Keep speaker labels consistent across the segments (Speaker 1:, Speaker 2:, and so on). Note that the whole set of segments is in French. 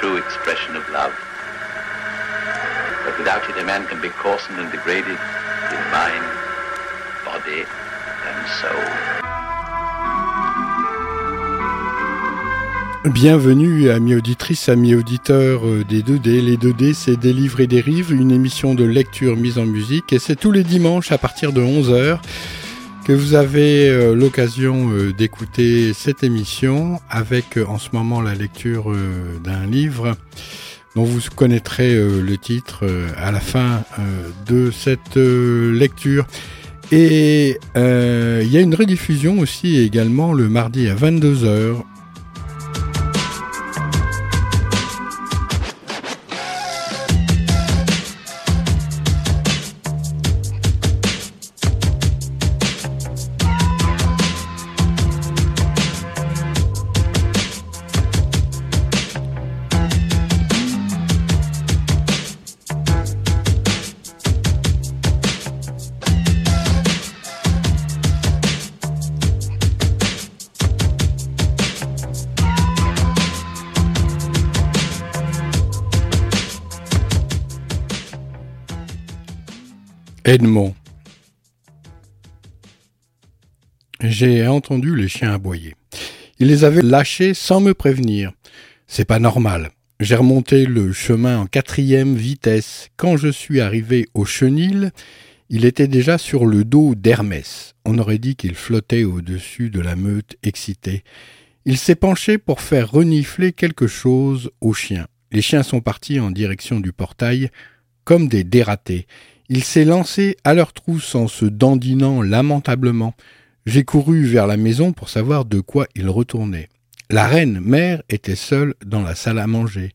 Speaker 1: true expression of love. But without it, a man can be coarsened and degraded in mind, body, and soul.
Speaker 2: Bienvenue amis auditrices, amis auditeurs euh, des 2D. Les 2D c'est des livres et des rives, une émission de lecture mise en musique et c'est tous les dimanches à partir de 11h que vous avez euh, l'occasion euh, d'écouter cette émission avec en ce moment la lecture d'un livre dont vous connaîtrez le titre à la fin de cette lecture. Et il y a une rediffusion aussi également le mardi à 22h Edmond. J'ai entendu les chiens aboyer. Il les avait lâchés sans me prévenir. C'est pas normal. J'ai remonté le chemin en quatrième vitesse. Quand je suis arrivé au chenil, il était déjà sur le dos d'Hermès. On aurait dit qu'il flottait au-dessus de la meute excitée. Il s'est penché pour faire renifler quelque chose aux chiens. Les chiens sont partis en direction du portail comme des dératés. Il s'est lancé à leur trousse en se dandinant lamentablement. J'ai couru vers la maison pour savoir de quoi il retournait. La reine mère était seule dans la salle à manger,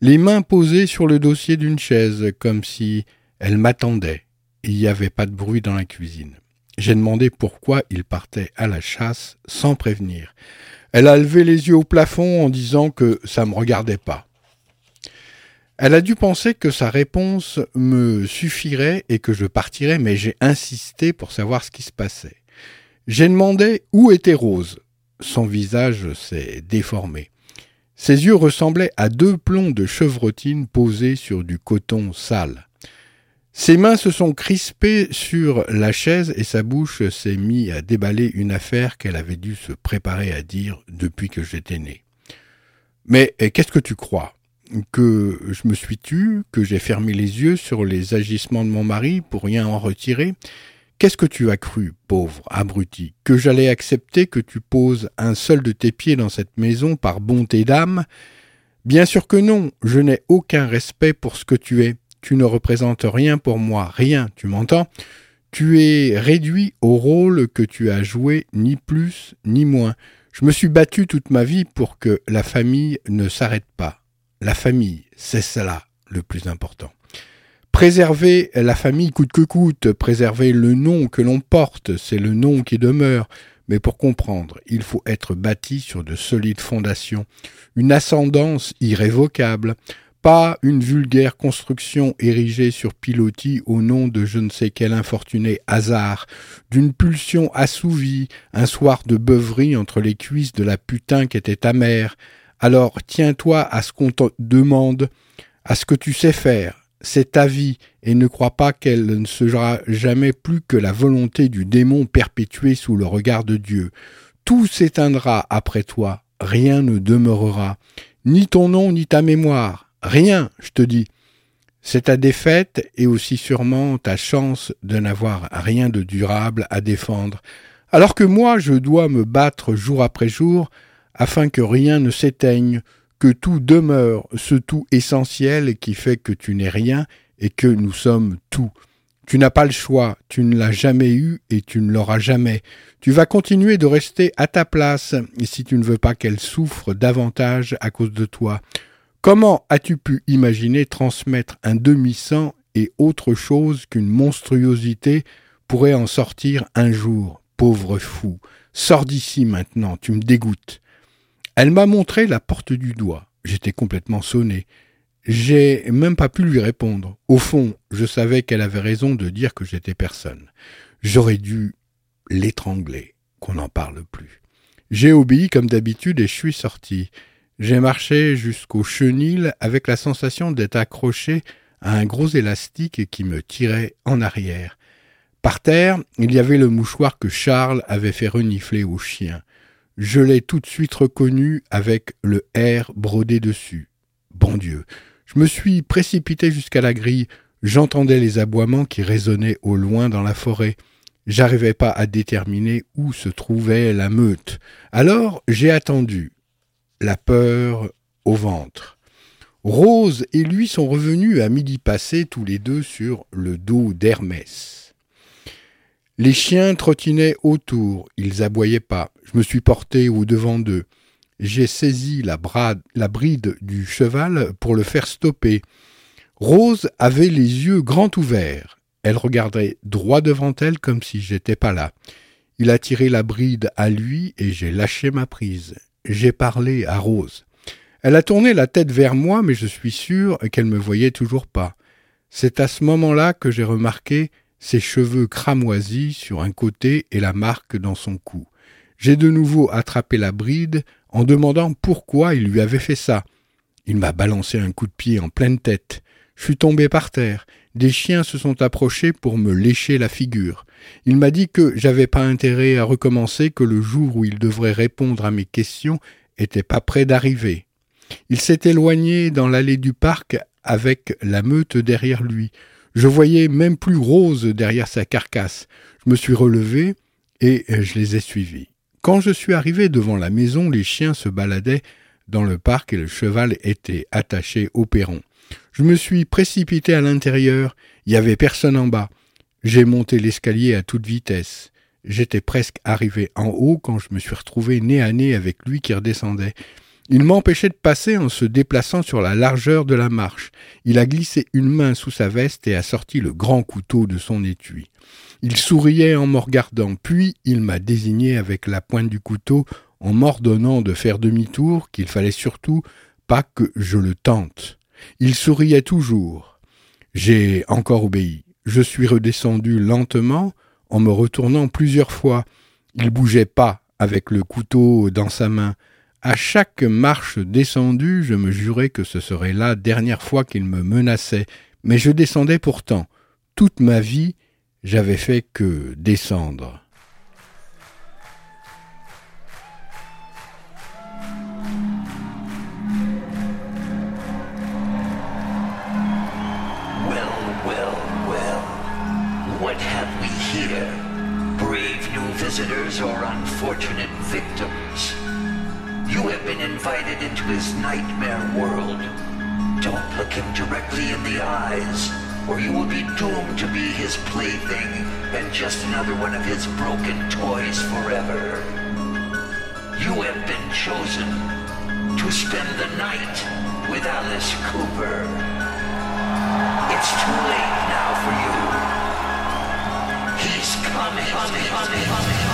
Speaker 2: les mains posées sur le dossier d'une chaise, comme si elle m'attendait. Il n'y avait pas de bruit dans la cuisine. J'ai demandé pourquoi il partait à la chasse sans prévenir. Elle a levé les yeux au plafond en disant que ça me regardait pas. Elle a dû penser que sa réponse me suffirait et que je partirais, mais j'ai insisté pour savoir ce qui se passait. J'ai demandé où était Rose. Son visage s'est déformé. Ses yeux ressemblaient à deux plombs de chevrotine posés sur du coton sale. Ses mains se sont crispées sur la chaise et sa bouche s'est mise à déballer une affaire qu'elle avait dû se préparer à dire depuis que j'étais né. Mais qu'est-ce que tu crois? Que je me suis tu, que j'ai fermé les yeux sur les agissements de mon mari pour rien en retirer. Qu'est-ce que tu as cru, pauvre abruti, que j'allais accepter que tu poses un seul de tes pieds dans cette maison par bonté d'âme? Bien sûr que non, je n'ai aucun respect pour ce que tu es. Tu ne représentes rien pour moi, rien, tu m'entends? Tu es réduit au rôle que tu as joué, ni plus ni moins. Je me suis battu toute ma vie pour que la famille ne s'arrête pas. La famille, c'est cela le plus important. Préserver la famille coûte que coûte, préserver le nom que l'on porte, c'est le nom qui demeure, mais pour comprendre, il faut être bâti sur de solides fondations, une ascendance irrévocable, pas une vulgaire construction érigée sur pilotis au nom de je ne sais quel infortuné hasard, d'une pulsion assouvie, un soir de beuverie entre les cuisses de la putain qui était ta mère, alors tiens-toi à ce qu'on te demande, à ce que tu sais faire. C'est ta vie, et ne crois pas qu'elle ne sera jamais plus que la volonté du démon perpétuée sous le regard de Dieu. Tout s'éteindra après toi, rien ne demeurera, ni ton nom ni ta mémoire, rien, je te dis. C'est ta défaite et aussi sûrement ta chance de n'avoir rien de durable à défendre, alors que moi je dois me battre jour après jour afin que rien ne s'éteigne, que tout demeure, ce tout essentiel qui fait que tu n'es rien et que nous sommes tout. Tu n'as pas le choix, tu ne l'as jamais eu et tu ne l'auras jamais. Tu vas continuer de rester à ta place si tu ne veux pas qu'elle souffre davantage à cause de toi. Comment as-tu pu imaginer transmettre un demi-sang et autre chose qu'une monstruosité pourrait en sortir un jour Pauvre fou, sors d'ici maintenant, tu me dégoûtes. Elle m'a montré la porte du doigt. J'étais complètement sonné. J'ai même pas pu lui répondre. Au fond, je savais qu'elle avait raison de dire que j'étais personne. J'aurais dû l'étrangler, qu'on n'en parle plus. J'ai obéi comme d'habitude et je suis sorti. J'ai marché jusqu'au chenil avec la sensation d'être accroché à un gros élastique qui me tirait en arrière. Par terre, il y avait le mouchoir que Charles avait fait renifler au chien. Je l'ai tout de suite reconnu avec le R brodé dessus. Bon Dieu. Je me suis précipité jusqu'à la grille. J'entendais les aboiements qui résonnaient au loin dans la forêt. J'arrivais pas à déterminer où se trouvait la meute. Alors j'ai attendu la peur au ventre. Rose et lui sont revenus à midi passé tous les deux sur le dos d'Hermès. Les chiens trottinaient autour, ils aboyaient pas. Je me suis porté au devant d'eux. J'ai saisi la, bride du cheval pour le faire stopper. Rose avait les yeux grands ouverts. Elle regardait droit devant elle comme si j'étais pas là. Il a tiré la bride à lui et j'ai lâché ma prise j'ai parlé à Rose. Elle a tourné la tête vers moi, mais je suis sûr qu'elle me voyait toujours pas. C'est à ce moment-là que j'ai remarqué ses cheveux cramoisis sur un côté et la marque dans son cou. J'ai de nouveau attrapé la bride en demandant pourquoi il lui avait fait ça. Il m'a balancé un coup de pied en pleine tête. Je suis tombé par terre. Des chiens se sont approchés pour me lécher la figure. Il m'a dit que j'avais pas intérêt à recommencer, que le jour où il devrait répondre à mes questions était pas près d'arriver. Il s'est éloigné dans l'allée du parc avec la meute derrière lui. Je voyais même plus Rose derrière sa carcasse. Je me suis relevé et je les ai suivis. Quand je suis arrivé devant la maison, les chiens se baladaient dans le parc et le cheval était attaché au perron. Je me suis précipité à l'intérieur. Il y avait personne en bas. J'ai monté l'escalier à toute vitesse. J'étais presque arrivé en haut quand je me suis retrouvé nez à nez avec lui qui redescendait. Il m'empêchait de passer en se déplaçant sur la largeur de la marche. Il a glissé une main sous sa veste et a sorti le grand couteau de son étui. Il souriait en me regardant, puis il m'a désigné avec la pointe du couteau en m'ordonnant de faire demi-tour, qu'il fallait surtout pas que je le tente. Il souriait toujours. J'ai encore obéi. Je suis redescendu lentement en me retournant plusieurs fois. Il bougeait pas avec le couteau dans sa main. À chaque marche descendue, je me jurais que ce serait la dernière fois qu'il me menaçait, mais je descendais pourtant. Toute ma vie, j'avais fait que descendre.
Speaker 3: visitors or unfortunate victims? You have been invited into his nightmare world. Don't look him directly in the eyes, or you will be doomed to be his plaything and just another one of his broken toys forever. You have been chosen to spend the night with Alice Cooper. It's too late now for you. He's coming. coming, coming, coming.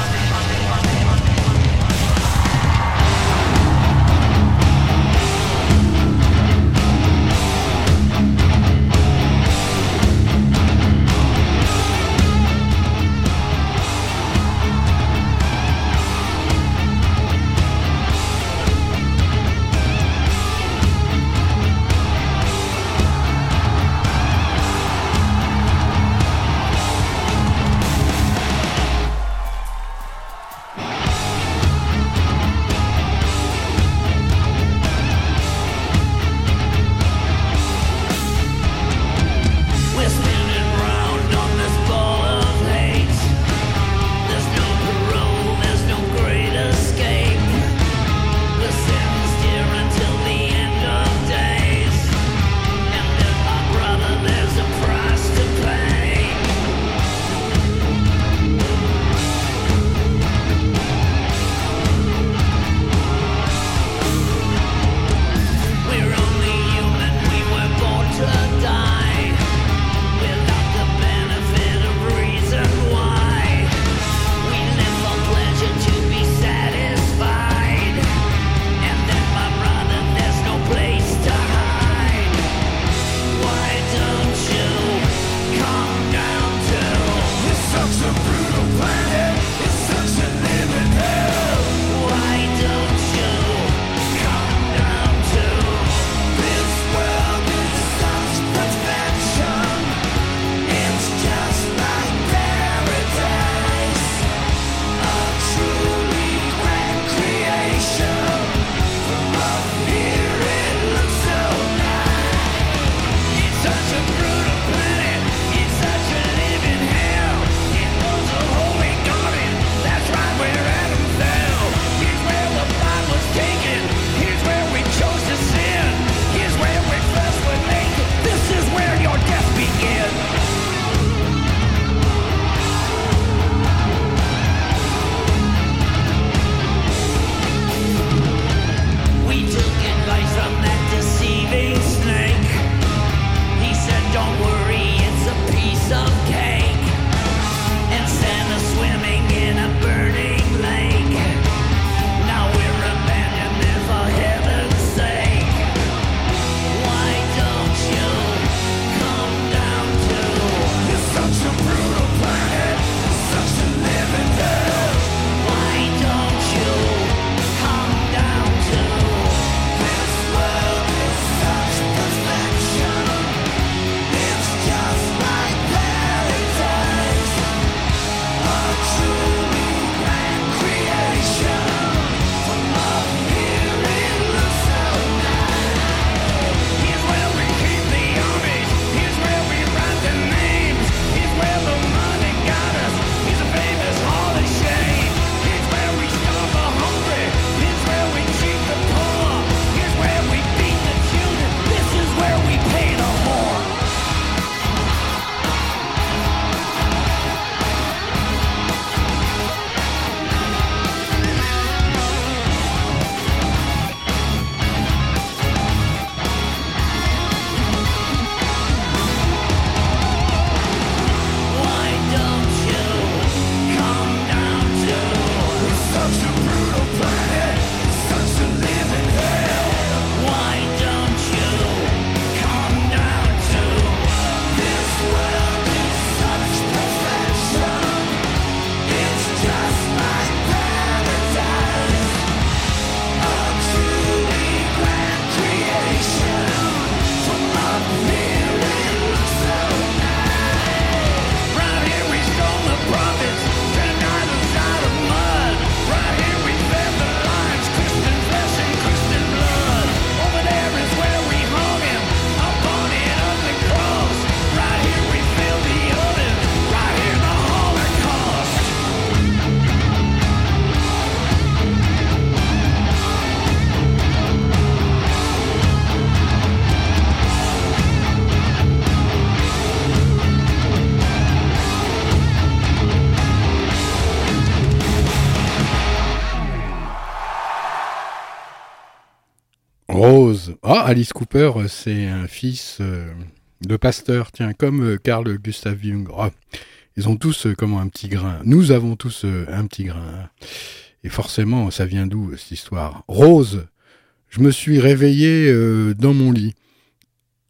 Speaker 2: Alice Cooper, c'est un fils euh, de pasteur, tiens, comme euh, Carl Gustav Jung. Ah, ils ont tous euh, comme un petit grain. Nous avons tous un petit grain. Et forcément, ça vient d'où cette histoire? Rose. Je me suis réveillé dans mon lit.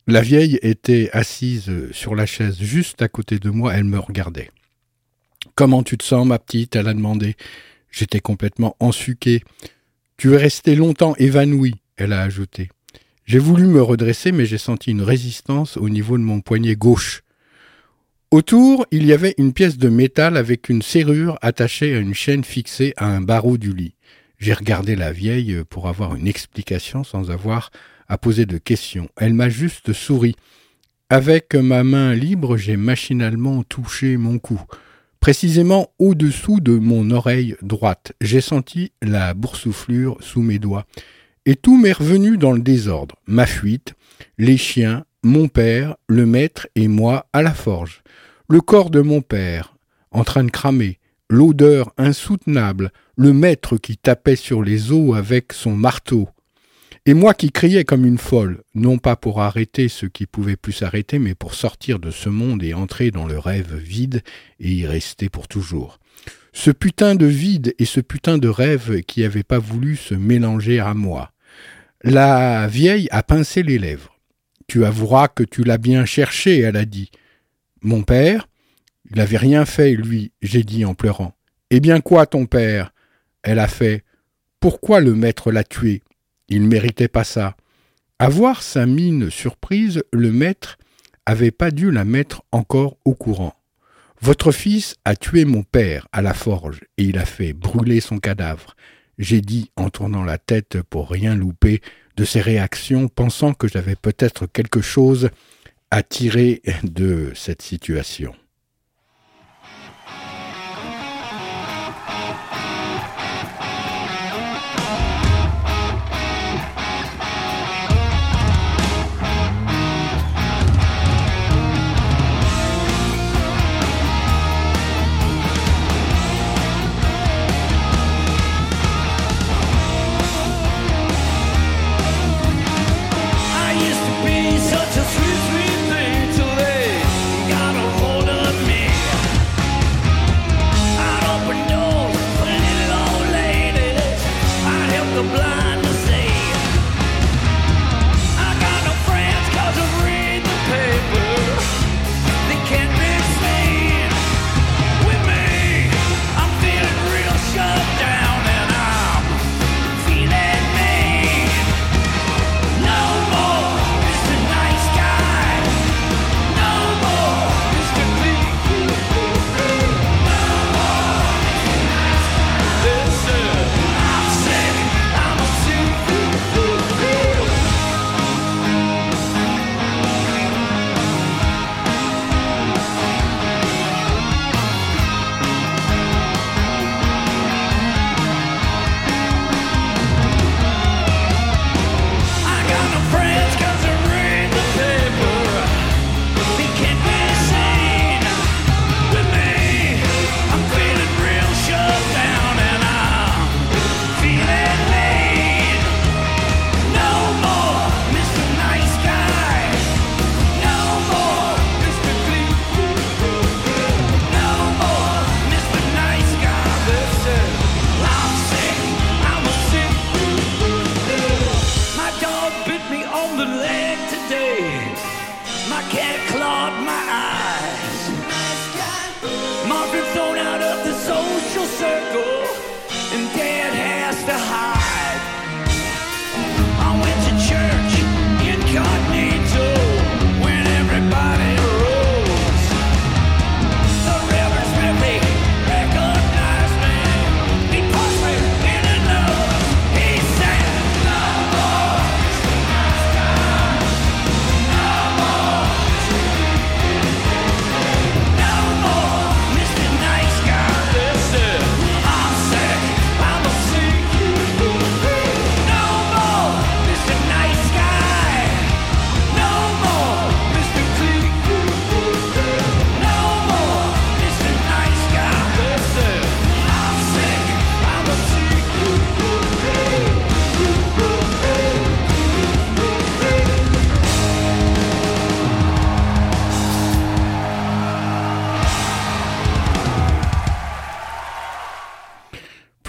Speaker 2: La vieille était assise sur la chaise juste à côté de moi, elle me regardait. Comment tu te sens, ma petite? Elle a demandé. J'étais complètement ensuqué. Tu es resté longtemps évanoui, elle a ajouté. J'ai voulu me redresser, mais j'ai senti une résistance au niveau de mon poignet gauche. Autour, il y avait une pièce de métal avec une serrure attachée à une chaîne fixée à un barreau du lit. J'ai regardé la vieille pour avoir une explication sans avoir à poser de questions. Elle m'a juste souri. Avec ma main libre, j'ai machinalement touché mon cou. Précisément au-dessous de mon oreille droite, j'ai senti la boursouflure sous mes doigts. Et tout m'est revenu dans le désordre. Ma fuite, les chiens, mon père, le maître et moi à la forge. Le corps de mon père, en train de cramer, l'odeur insoutenable, le maître qui tapait sur les os avec son marteau, et moi qui criais comme une folle, non pas pour arrêter ce qui pouvait plus s'arrêter, mais pour sortir de ce monde et entrer dans le rêve vide et y rester pour toujours. Ce putain de vide et ce putain de rêve qui n'avait pas voulu se mélanger à moi. La vieille a pincé les lèvres. Tu avoueras que tu l'as bien cherché, elle a dit. Mon père Il n'avait rien fait, lui, j'ai dit en pleurant. Eh bien quoi, ton père? Elle a fait. Pourquoi le maître l'a tué? Il ne méritait pas ça. À voir sa mine surprise, le maître avait pas dû la mettre encore au courant. Votre fils a tué mon père à la forge et il a fait brûler son cadavre. J'ai dit en tournant la tête pour rien louper de ses réactions, pensant que j'avais peut-être quelque chose à tirer de cette situation.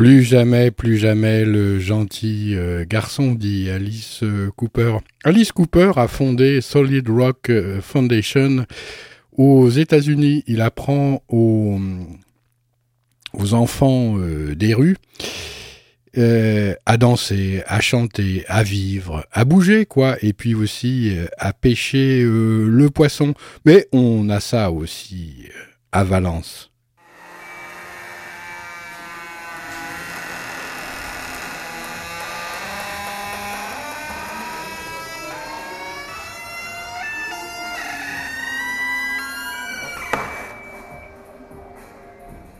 Speaker 2: Plus jamais, plus jamais le gentil euh, garçon, dit Alice euh, Cooper. Alice Cooper a fondé Solid Rock euh, Foundation aux États-Unis. Il apprend aux, aux enfants des rues à danser, à chanter, à vivre, à bouger, quoi, et puis aussi à pêcher le poisson. Mais on a ça aussi à Valence.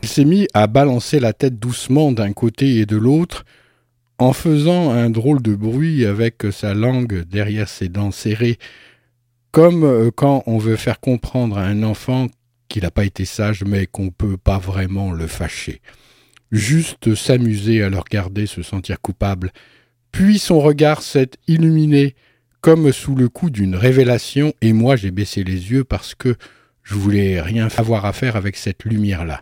Speaker 2: Il s'est mis à balancer la tête doucement d'un côté et de l'autre, en faisant un drôle de bruit avec sa langue derrière ses dents serrées, comme euh, quand on veut faire comprendre à un enfant qu'il n'a pas été sage mais qu'on ne peut pas vraiment le fâcher. Juste s'amuser à le regarder se sentir coupable. Puis son regard s'est illuminé comme sous le coup d'une révélation et moi j'ai baissé les yeux parce que je voulais rien avoir à faire avec cette lumière-là.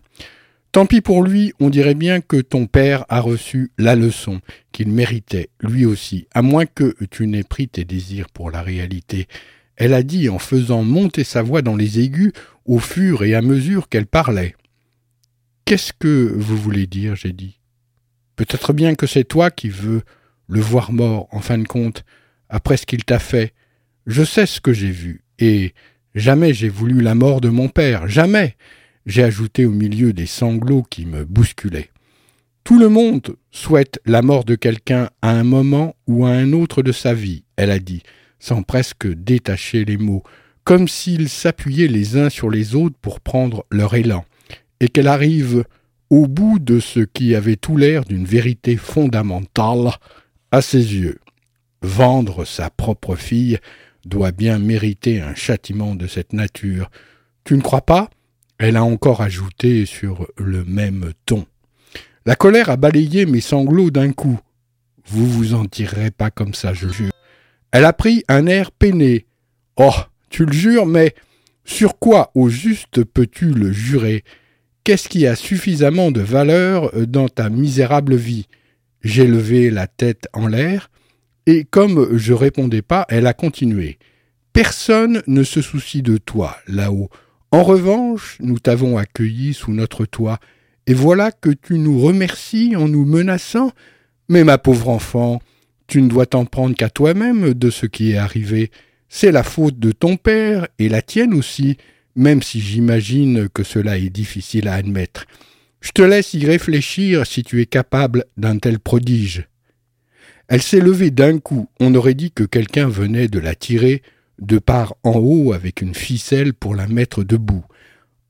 Speaker 2: Tant pis pour lui, on dirait bien que ton père a reçu la leçon qu'il méritait, lui aussi, à moins que tu n'aies pris tes désirs pour la réalité. Elle a dit en faisant monter sa voix dans les aigus au fur et à mesure qu'elle parlait. Qu'est-ce que vous voulez dire j'ai dit. Peut-être bien que c'est toi qui veux le voir mort, en fin de compte, après ce qu'il t'a fait. Je sais ce que j'ai vu, et jamais j'ai voulu la mort de mon père, jamais j'ai ajouté au milieu des sanglots qui me bousculaient. Tout le monde souhaite la mort de quelqu'un à un moment ou à un autre de sa vie, elle a dit, sans presque détacher les mots, comme s'ils s'appuyaient les uns sur les autres pour prendre leur élan, et qu'elle arrive au bout de ce qui avait tout l'air d'une vérité fondamentale à ses yeux. Vendre sa propre fille doit bien mériter un châtiment de cette nature. Tu ne crois pas? Elle a encore ajouté sur le même ton. La colère a balayé mes sanglots d'un coup. Vous vous en tirerez pas comme ça, je jure. Elle a pris un air peiné. Oh, tu le jures, mais sur quoi au juste peux-tu le jurer? Qu'est-ce qui a suffisamment de valeur dans ta misérable vie? J'ai levé la tête en l'air, et comme je répondais pas, elle a continué. Personne ne se soucie de toi là-haut. En revanche, nous t'avons accueilli sous notre toit, et voilà que tu nous remercies en nous menaçant. Mais ma pauvre enfant, tu ne dois t'en prendre qu'à toi-même de ce qui est arrivé. C'est la faute de ton père, et la tienne aussi, même si j'imagine que cela est difficile à admettre. Je te laisse y réfléchir si tu es capable d'un tel prodige. Elle s'est levée d'un coup, on aurait dit que quelqu'un venait de la tirer de part en haut avec une ficelle pour la mettre debout.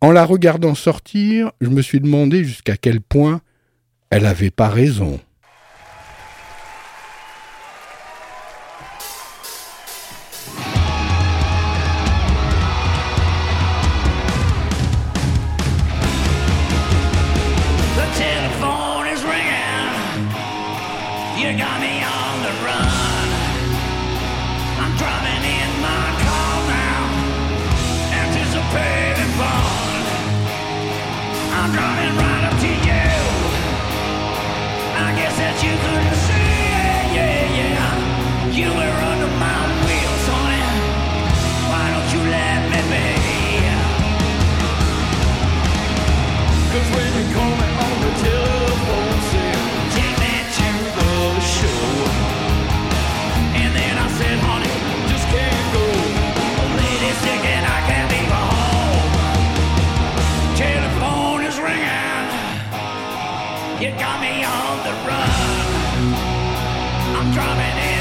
Speaker 2: En la regardant sortir, je me suis demandé jusqu'à quel point elle n'avait pas raison. run. I'm driving in.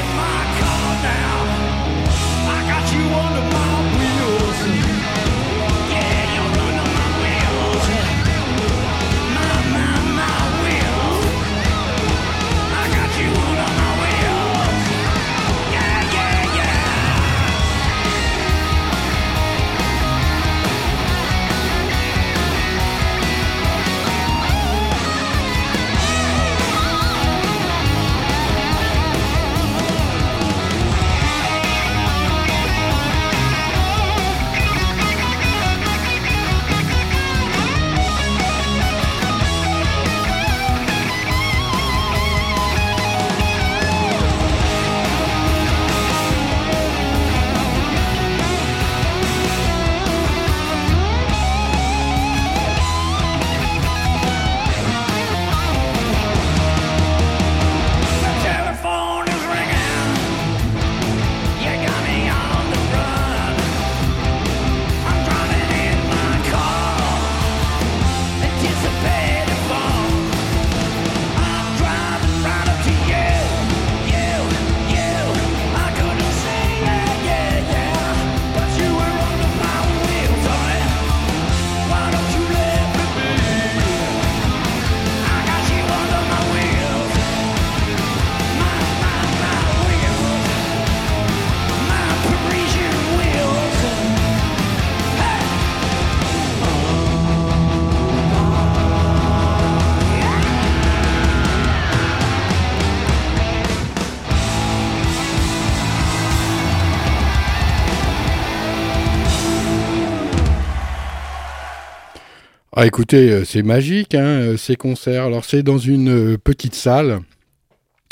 Speaker 2: Ah, écoutez, c'est magique, hein, ces concerts. Alors, c'est dans une petite salle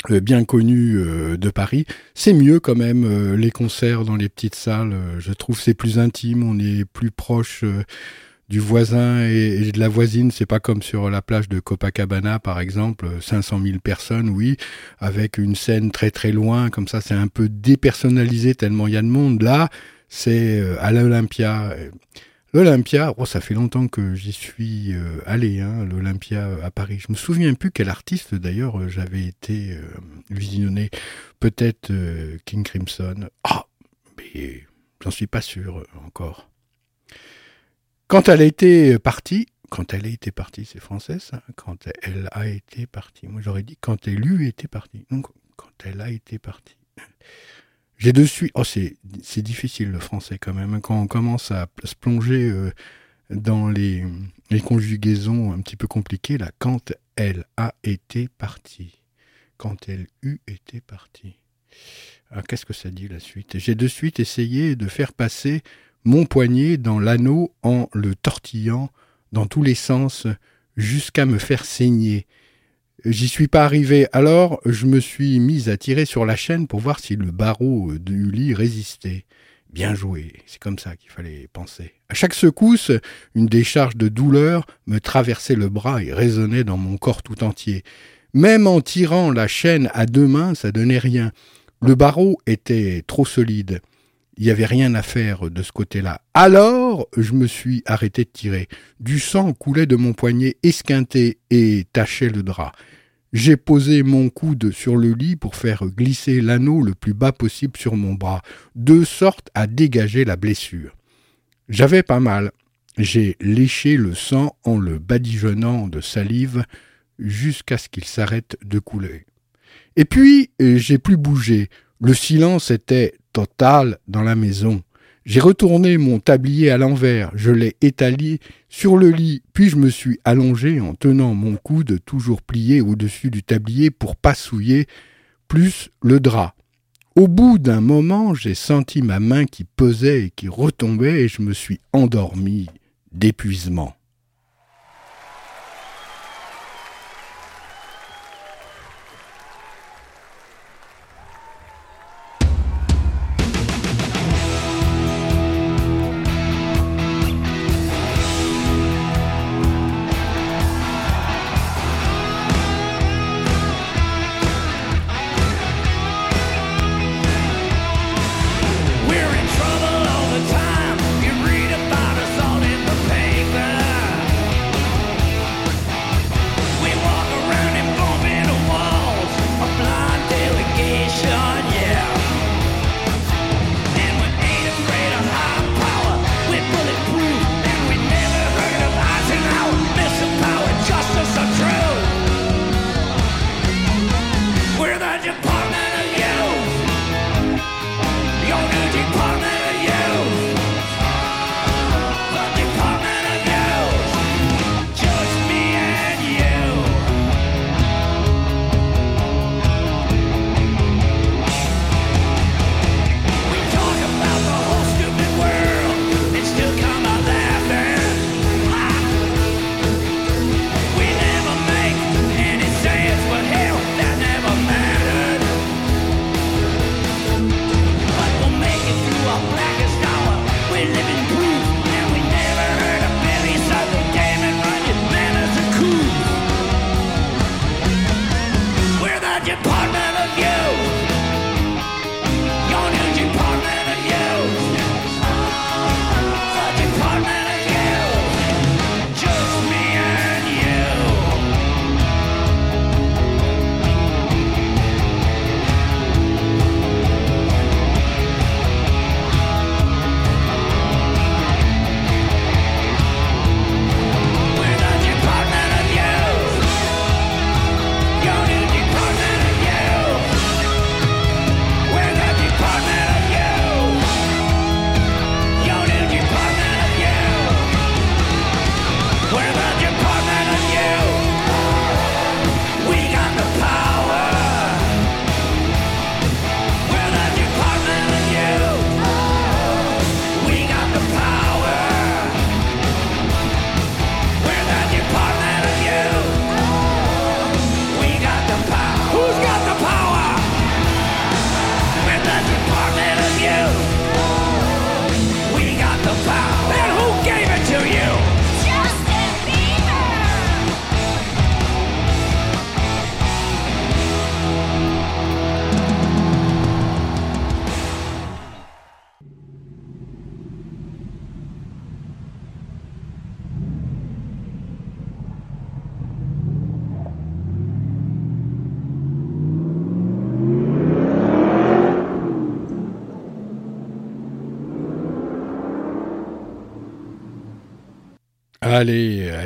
Speaker 2: bien connue de Paris. C'est mieux quand même, les concerts dans les petites salles. je trouve c'est plus intime, on est plus proche du voisin et, de la voisine. C'est pas comme sur la plage de Copacabana, par exemple, 500 000 personnes, oui, avec une scène très très loin, comme ça, c'est un peu dépersonnalisé tellement il y a de monde. Là, c'est euh, à l'Olympia. L'Olympia, oh, ça fait longtemps que j'y suis euh, allé, hein, l'Olympia à Paris. Je me souviens plus quel artiste d'ailleurs euh, j'avais été visionné. Peut-être King Crimson. Ah, mais j'en suis pas sûr encore. Quand elle a été partie, quand elle a été partie, c'est français ça, quand elle a été partie. Moi j'aurais dit quand elle eut été partie. Donc quand elle a été partie. J'ai de suite. Oh, c'est, difficile le français quand même. Hein, quand on commence à se plonger euh, dans les, conjugaisons un petit peu compliquées, là, quand elle a été partie. Quand elle eut été partie. Ah, qu'est-ce que ça dit la suite? J'ai de suite essayé de faire passer mon poignet dans l'anneau en le tortillant dans tous les sens jusqu'à me faire saigner. J'y suis pas arrivé, alors je me suis mis à tirer sur la chaîne pour voir si le barreau du lit résistait. Bien joué, c'est comme ça qu'il fallait penser. À chaque secousse, une décharge de douleur me traversait le bras et résonnait dans mon corps tout entier. Même en tirant la chaîne à deux mains, ça donnait rien. Le barreau était trop solide. Il n'y avait rien à faire de ce côté-là. Alors, je me suis arrêté de tirer. Du sang coulait de mon poignet esquinté et tachait le drap. J'ai posé mon coude sur le lit pour faire glisser l'anneau le plus bas possible sur mon bras, de sorte à dégager la blessure. J'avais pas mal. J'ai léché le sang en le badigeonnant de salive jusqu'à ce qu'il s'arrête de couler. Et puis, j'ai plus bougé. Le silence était total dans la maison. J'ai retourné mon tablier à l'envers, je l'ai étalé sur le lit, puis je me suis allongé en tenant mon coude toujours plié au-dessus du tablier pour pas souiller plus le drap. Au bout d'un moment, j'ai senti ma main qui pesait et qui retombait et je me suis endormi d'épuisement.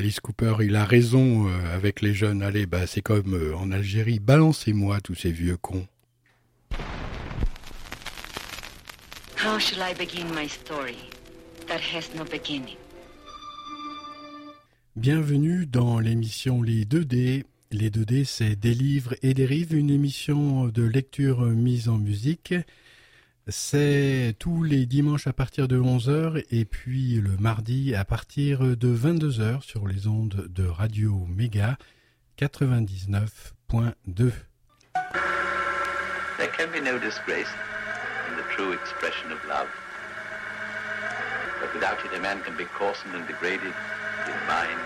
Speaker 2: Alice Cooper, il a raison euh, avec les jeunes. Allez, bah, c'est comme euh, en Algérie. Balancez-moi tous ces vieux cons.
Speaker 4: How shall I begin my story that has no beginning?
Speaker 2: Bienvenue dans l'émission Les 2D. Les 2D, c'est Des livres et des rives, une émission de lecture mise en musique. C'est tous les dimanches à partir de 11h et puis le mardi à partir de 22h sur les ondes de Radio Méga 99.2.
Speaker 1: There can be no disgrace in the true expression of love. But without it, a man can be coarsened and degraded in mind,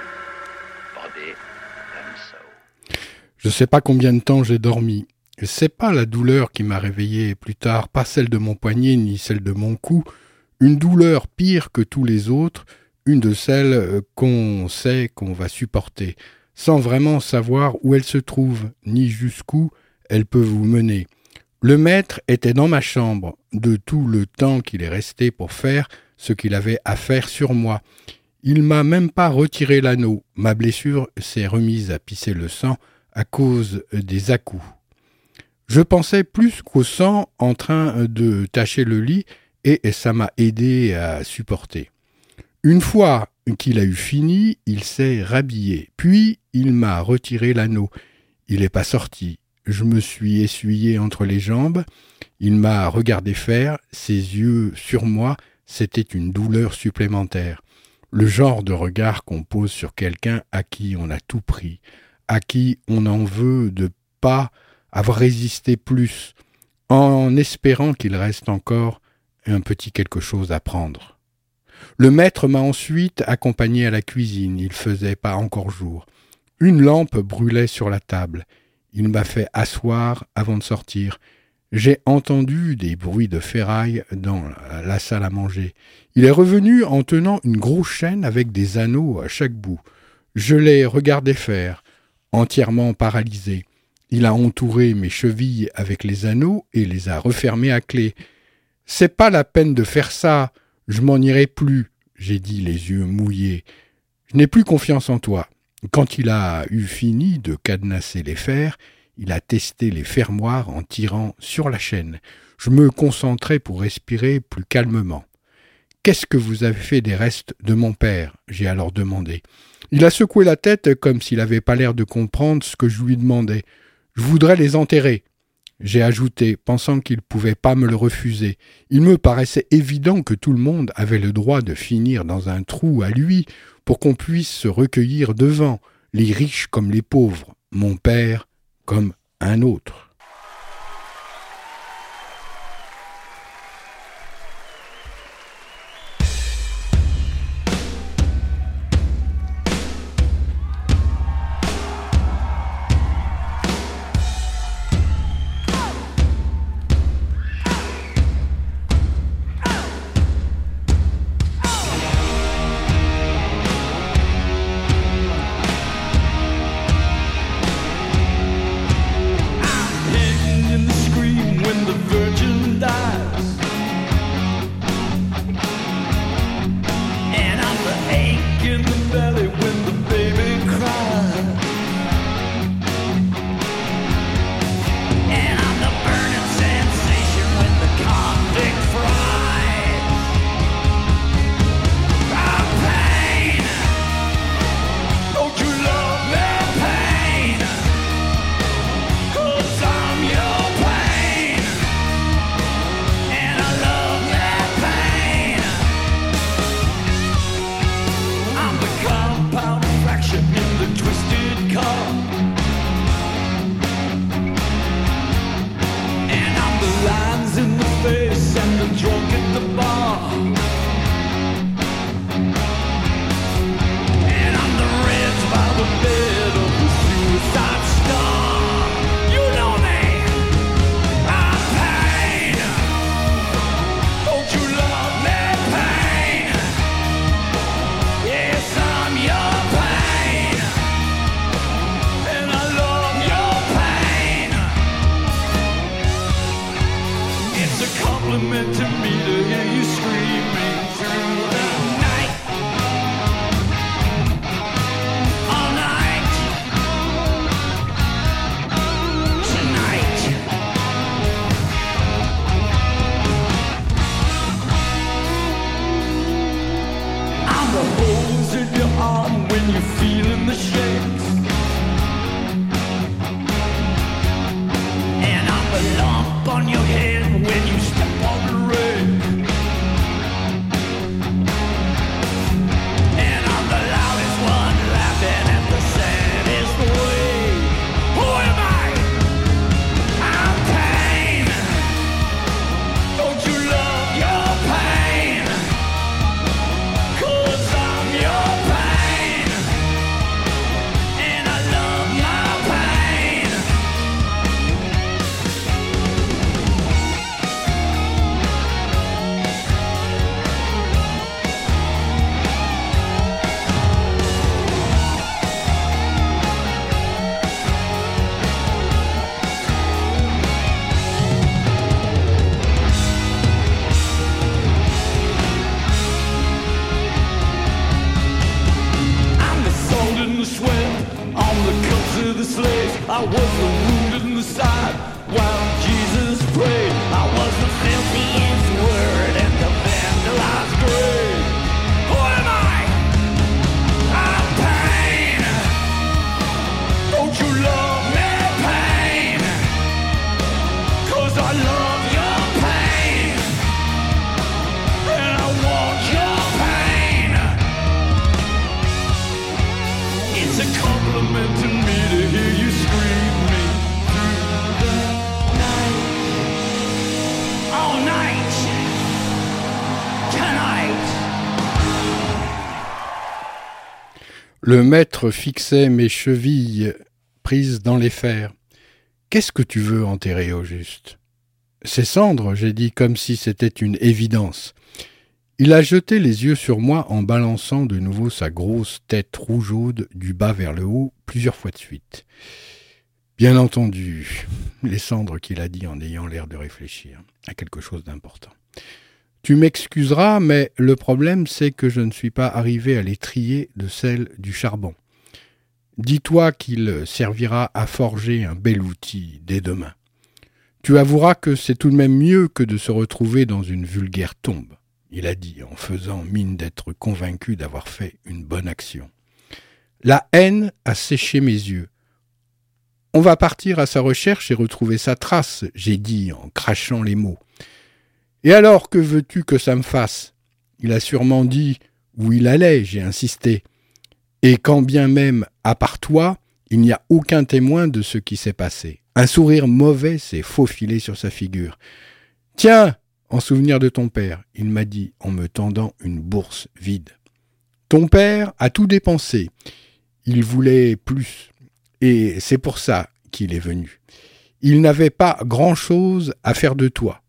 Speaker 1: body, and soul.
Speaker 2: Je sais pas combien de temps j'ai dormi. C'est pas la douleur qui m'a réveillé plus tard, pas celle de mon poignet ni celle de mon cou, une douleur pire que tous les autres, une de celles euh, qu'on sait qu'on va supporter, sans vraiment savoir où elle se trouve, ni jusqu'où elle peut vous mener. Le maître était dans ma chambre, de tout le temps qu'il est resté pour faire ce qu'il avait à faire sur moi. Il m'a même pas retiré l'anneau. Ma blessure s'est remise à pisser le sang à cause des à-coups. Je pensais plus qu'au sang en train de tacher le lit et ça m'a aidé à supporter. Une fois qu'il a eu fini, il s'est rhabillé, puis il m'a retiré l'anneau. Il n'est pas sorti. Je me suis essuyé entre les jambes. Il m'a regardé faire, ses yeux sur moi, c'était une douleur supplémentaire. Le genre de regard qu'on pose sur quelqu'un à qui on a tout pris, à qui on en veut de pas avoir résisté plus, en espérant qu'il reste encore un petit quelque chose à prendre. Le maître m'a ensuite accompagné à la cuisine, il faisait pas encore jour. Une lampe brûlait sur la table. Il m'a fait asseoir avant de sortir. J'ai entendu des bruits de ferraille dans la salle à manger. Il est revenu en tenant une grosse chaîne avec des anneaux à chaque bout. Je l'ai regardé faire, entièrement paralysé. Il a entouré mes chevilles avec les anneaux et les a refermés à clé. C'est pas la peine de faire ça. Je m'en irai plus, j'ai dit les yeux mouillés. Je n'ai plus confiance en toi. Quand il a eu fini de cadenasser les fers, il a testé les fermoirs en tirant sur la chaîne. Je me concentrai pour respirer plus calmement. Qu'est-ce que vous avez fait des restes de mon père? j'ai alors demandé. Il a secoué la tête comme s'il n'avait pas l'air de comprendre ce que je lui demandais. Je voudrais les enterrer. J'ai ajouté, pensant qu'il ne pouvait pas me le refuser. Il me paraissait évident que tout le monde avait le droit de finir dans un trou à lui pour qu'on puisse se recueillir devant, les riches comme les pauvres, mon père comme un autre. Le maître fixait mes chevilles prises dans les fers. Qu'est-ce que tu veux enterrer au juste? Ces cendres, j'ai dit comme si c'était une évidence. Il a jeté les yeux sur moi en balançant de nouveau sa grosse tête rougeaude du bas vers le haut plusieurs fois de suite. Bien entendu, les cendres qu'il a dit en ayant l'air de réfléchir à quelque chose d'important. Tu m'excuseras, mais le problème c'est que je ne suis pas arrivé à les trier de celles du charbon. Dis-toi qu'il servira à forger un bel outil dès demain. Tu avoueras que c'est tout de même mieux que de se retrouver dans une vulgaire tombe, il a dit en faisant mine d'être convaincu d'avoir fait une bonne action. La haine a séché mes yeux. On va partir à sa recherche et retrouver sa trace, j'ai dit en crachant les mots. Et alors, que veux-tu que ça me fasse? Il a sûrement dit où il allait, j'ai insisté. Et quand bien même, à part toi, il n'y a aucun témoin de ce qui s'est passé. Un sourire mauvais s'est faufilé sur sa figure. Tiens, en souvenir de ton père, il m'a dit en me tendant une bourse vide. Ton père a tout dépensé. Il voulait plus. Et c'est pour ça qu'il est venu. Il n'avait pas grand-chose à faire de toi.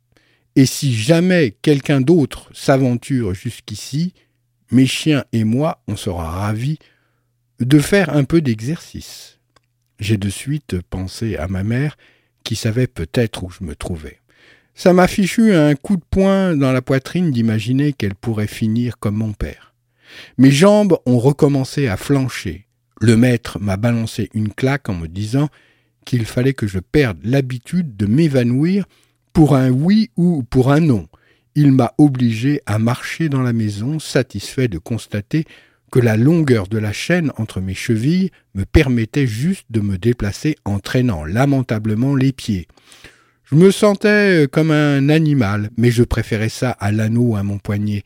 Speaker 2: Et si jamais quelqu'un d'autre s'aventure jusqu'ici, mes chiens et moi, on sera ravis de faire un peu d'exercice. J'ai de suite pensé à ma mère, qui savait peut-être où je me trouvais. Ça m'a fichu un coup de poing dans la poitrine d'imaginer qu'elle pourrait finir comme mon père. Mes jambes ont recommencé à flancher. Le maître m'a balancé une claque en me disant qu'il fallait que je perde l'habitude de m'évanouir pour un oui ou pour un non. Il m'a obligé à marcher dans la maison, satisfait de constater que la longueur de la chaîne entre mes chevilles me permettait juste de me déplacer en traînant lamentablement les pieds. Je me sentais comme un animal, mais je préférais ça à l'anneau à mon poignet,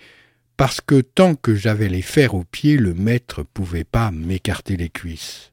Speaker 2: parce que tant que j'avais les fers aux pieds, le maître pouvait pas m'écarter les cuisses.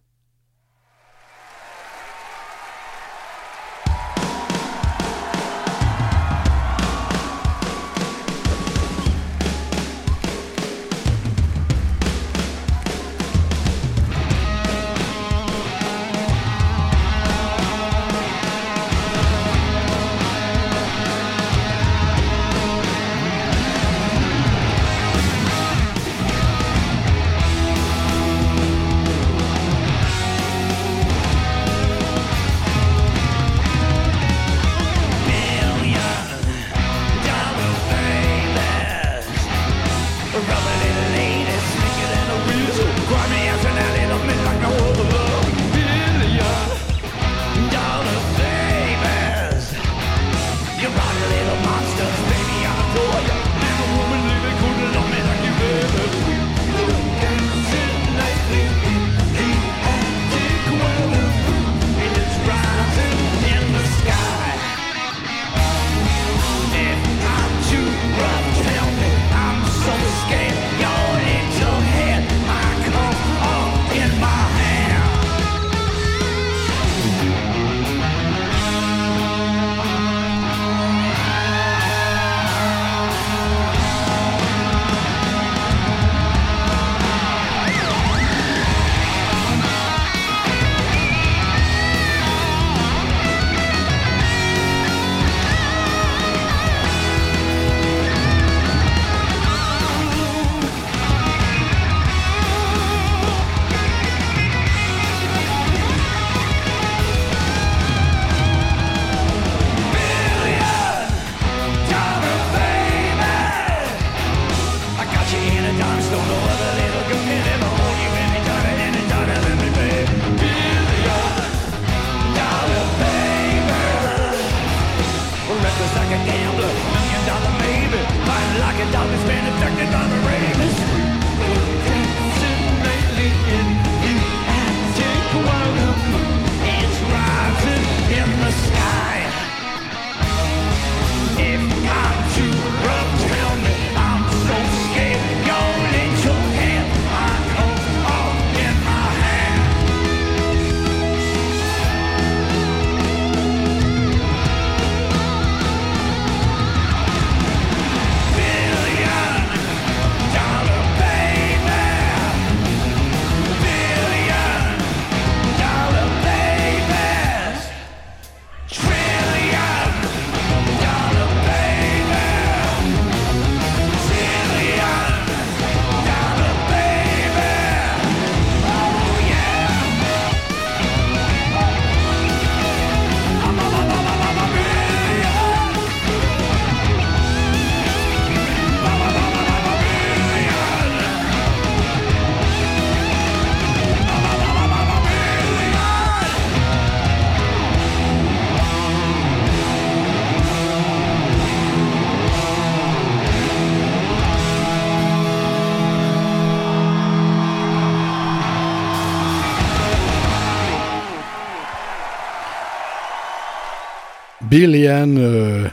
Speaker 4: Billion euh,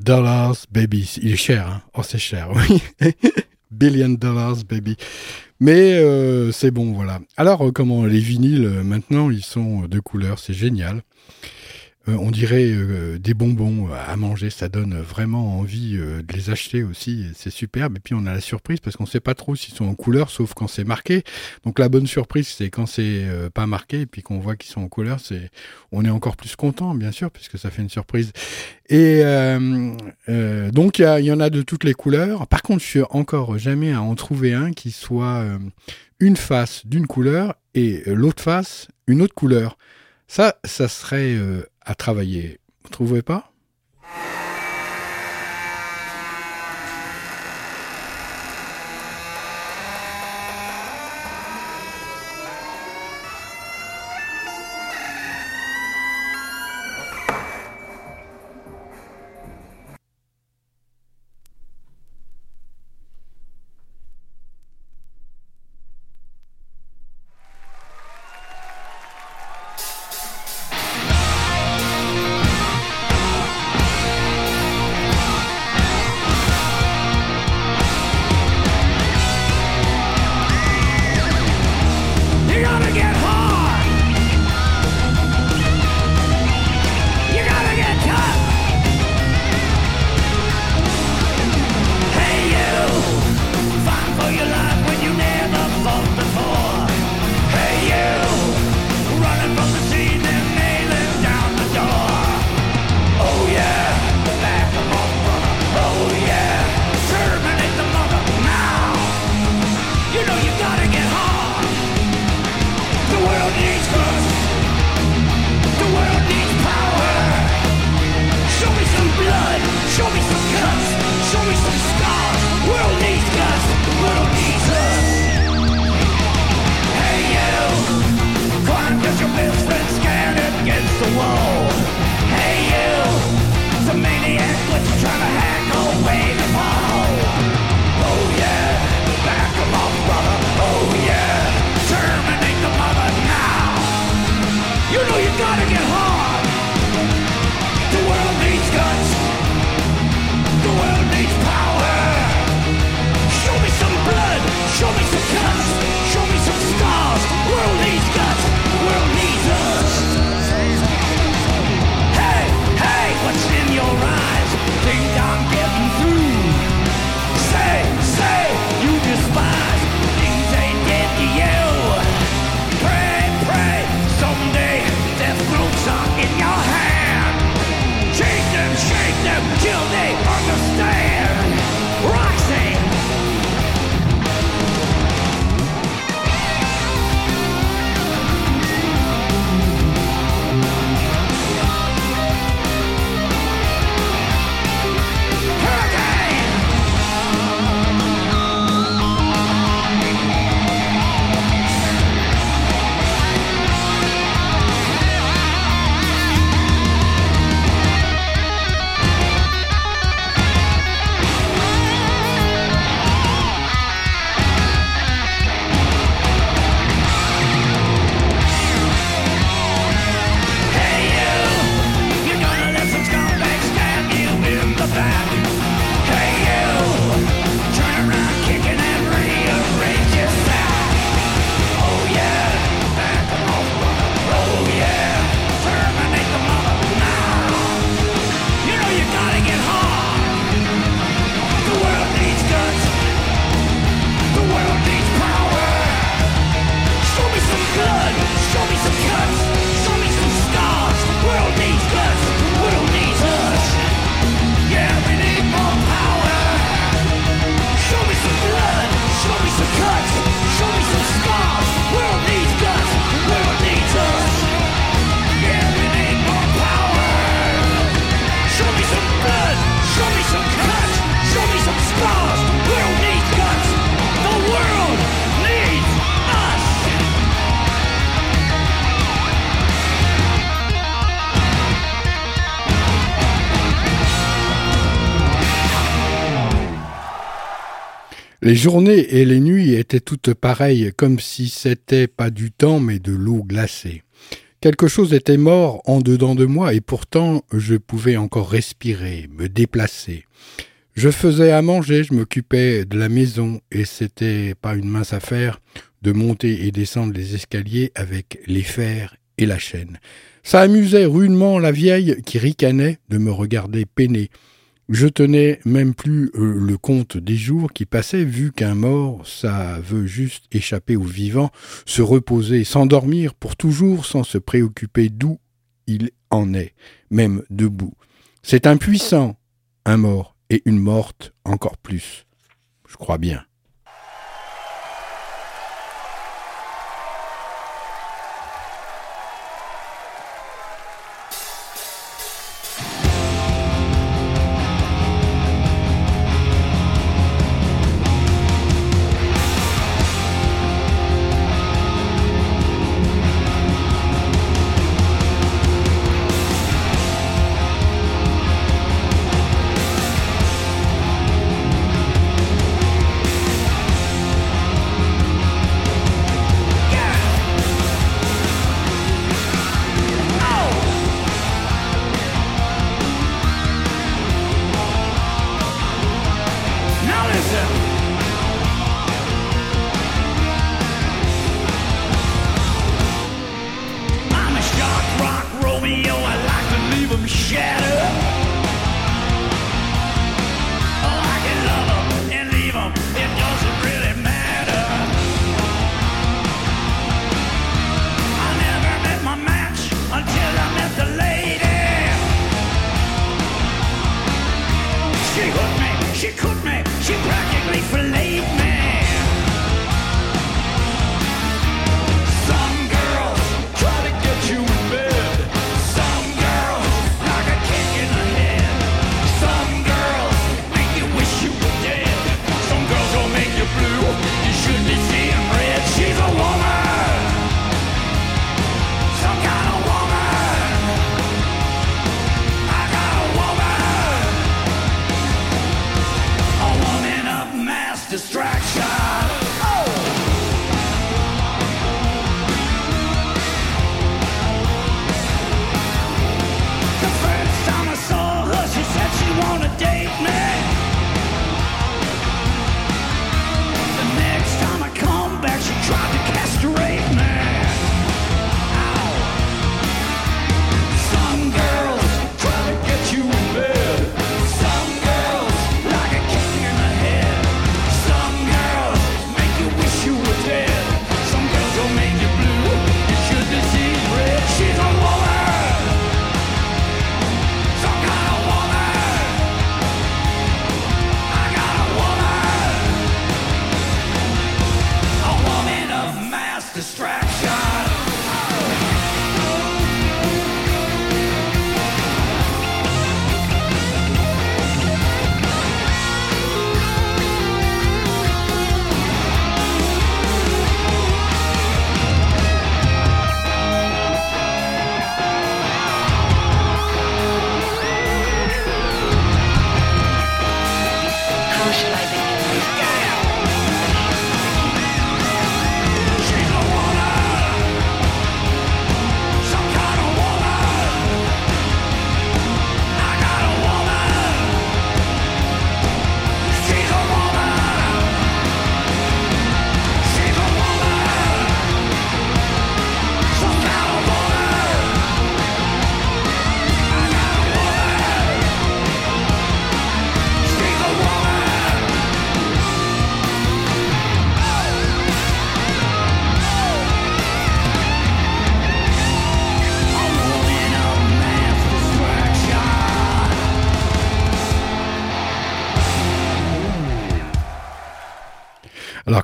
Speaker 4: Dollars Baby. Il est cher, hein Oh, c'est cher, oui. Billion Dollars Baby. Mais euh, c'est bon, voilà. Alors, comment les vinyles, maintenant, ils sont de couleur, c'est génial. Euh, on dirait euh, des bonbons à manger, ça donne vraiment envie euh, de les acheter aussi, c'est superbe. Et puis on a la surprise parce qu'on ne sait pas trop s'ils sont en couleur, sauf quand c'est marqué. Donc la bonne surprise, c'est quand c'est pas marqué et puis qu'on voit qu'ils sont en couleur, c'est on est encore plus content, bien sûr, puisque ça fait une surprise. Et donc il y, en a de toutes les couleurs. Par contre, je suis encore jamais à en trouver un qui soit une face d'une couleur et l'autre face une autre couleur. Ça, ça serait à travailler. Vous trouvez pas? Les journées et les nuits étaient toutes pareilles, comme si c'était pas du temps mais de l'eau glacée. Quelque chose était mort en dedans de moi et pourtant je pouvais encore respirer, me déplacer. Je faisais à manger, je m'occupais de la maison et c'était pas une mince affaire de monter et descendre les escaliers avec les fers et la chaîne. Ça amusait rudement la vieille qui ricanait de me regarder peiner. Je tenais même plus euh, le compte des jours qui passaient, vu qu'un mort, ça veut juste échapper aux vivants, se reposer, s'endormir pour toujours sans se préoccuper d'où il en est, même debout. C'est impuissant, un mort, et une morte encore plus. Je crois bien.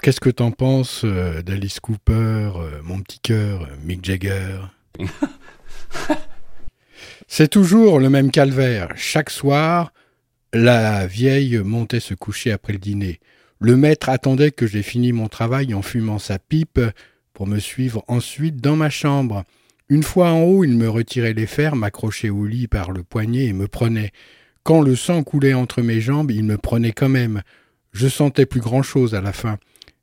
Speaker 4: Qu'est-ce que t'en penses euh, d'Alice Cooper, euh, mon petit cœur, Mick Jagger? C'est toujours le même calvaire. Chaque soir, la vieille montait se coucher après le dîner. Le maître attendait que j'ai fini mon travail en fumant sa pipe pour me suivre ensuite dans ma chambre. Une fois en haut, il me retirait les fers, m'accrochait au lit par le poignet et me prenait. Quand le sang coulait entre mes jambes, il me prenait quand même. Je sentais plus grand chose à la fin.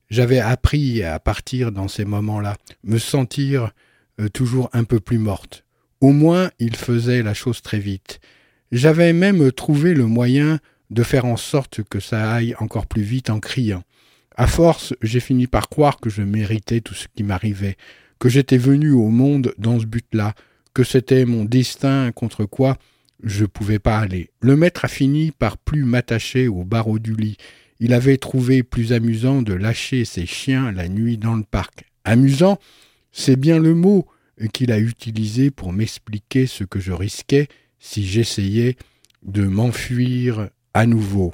Speaker 4: J'avais appris à partir dans ces moments-là, me sentir
Speaker 2: euh, toujours un peu plus morte. Au moins, il faisait la chose très vite. J'avais même trouvé le moyen de faire en sorte que ça aille encore plus vite en criant. À force, j'ai fini par croire que je méritais tout ce qui m'arrivait, que j'étais venu au monde dans ce but-là, que c'était mon destin contre quoi je pouvais pas aller. Le maître a fini par plus m'attacher au barreau du lit. Il avait trouvé plus amusant de lâcher ses chiens la nuit dans le parc. Amusant, c'est bien le mot qu'il a utilisé pour m'expliquer ce que je risquais si j'essayais de m'enfuir à nouveau.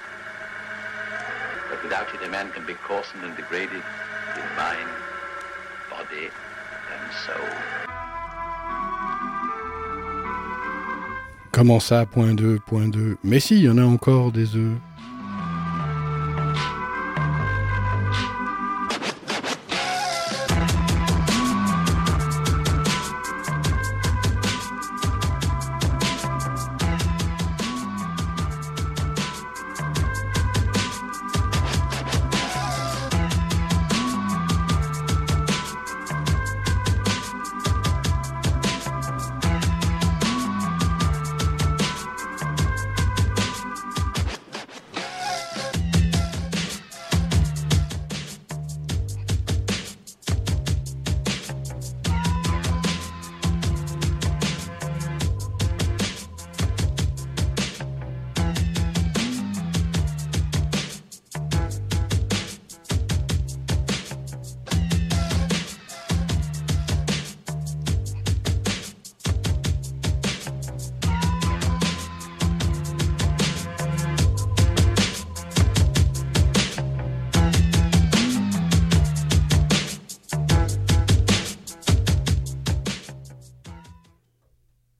Speaker 1: But without it, a man can be coarsened and degraded in mind, body, and soul.
Speaker 2: Comment ça, point 2, point 2 Mais si, il y en a encore des œufs.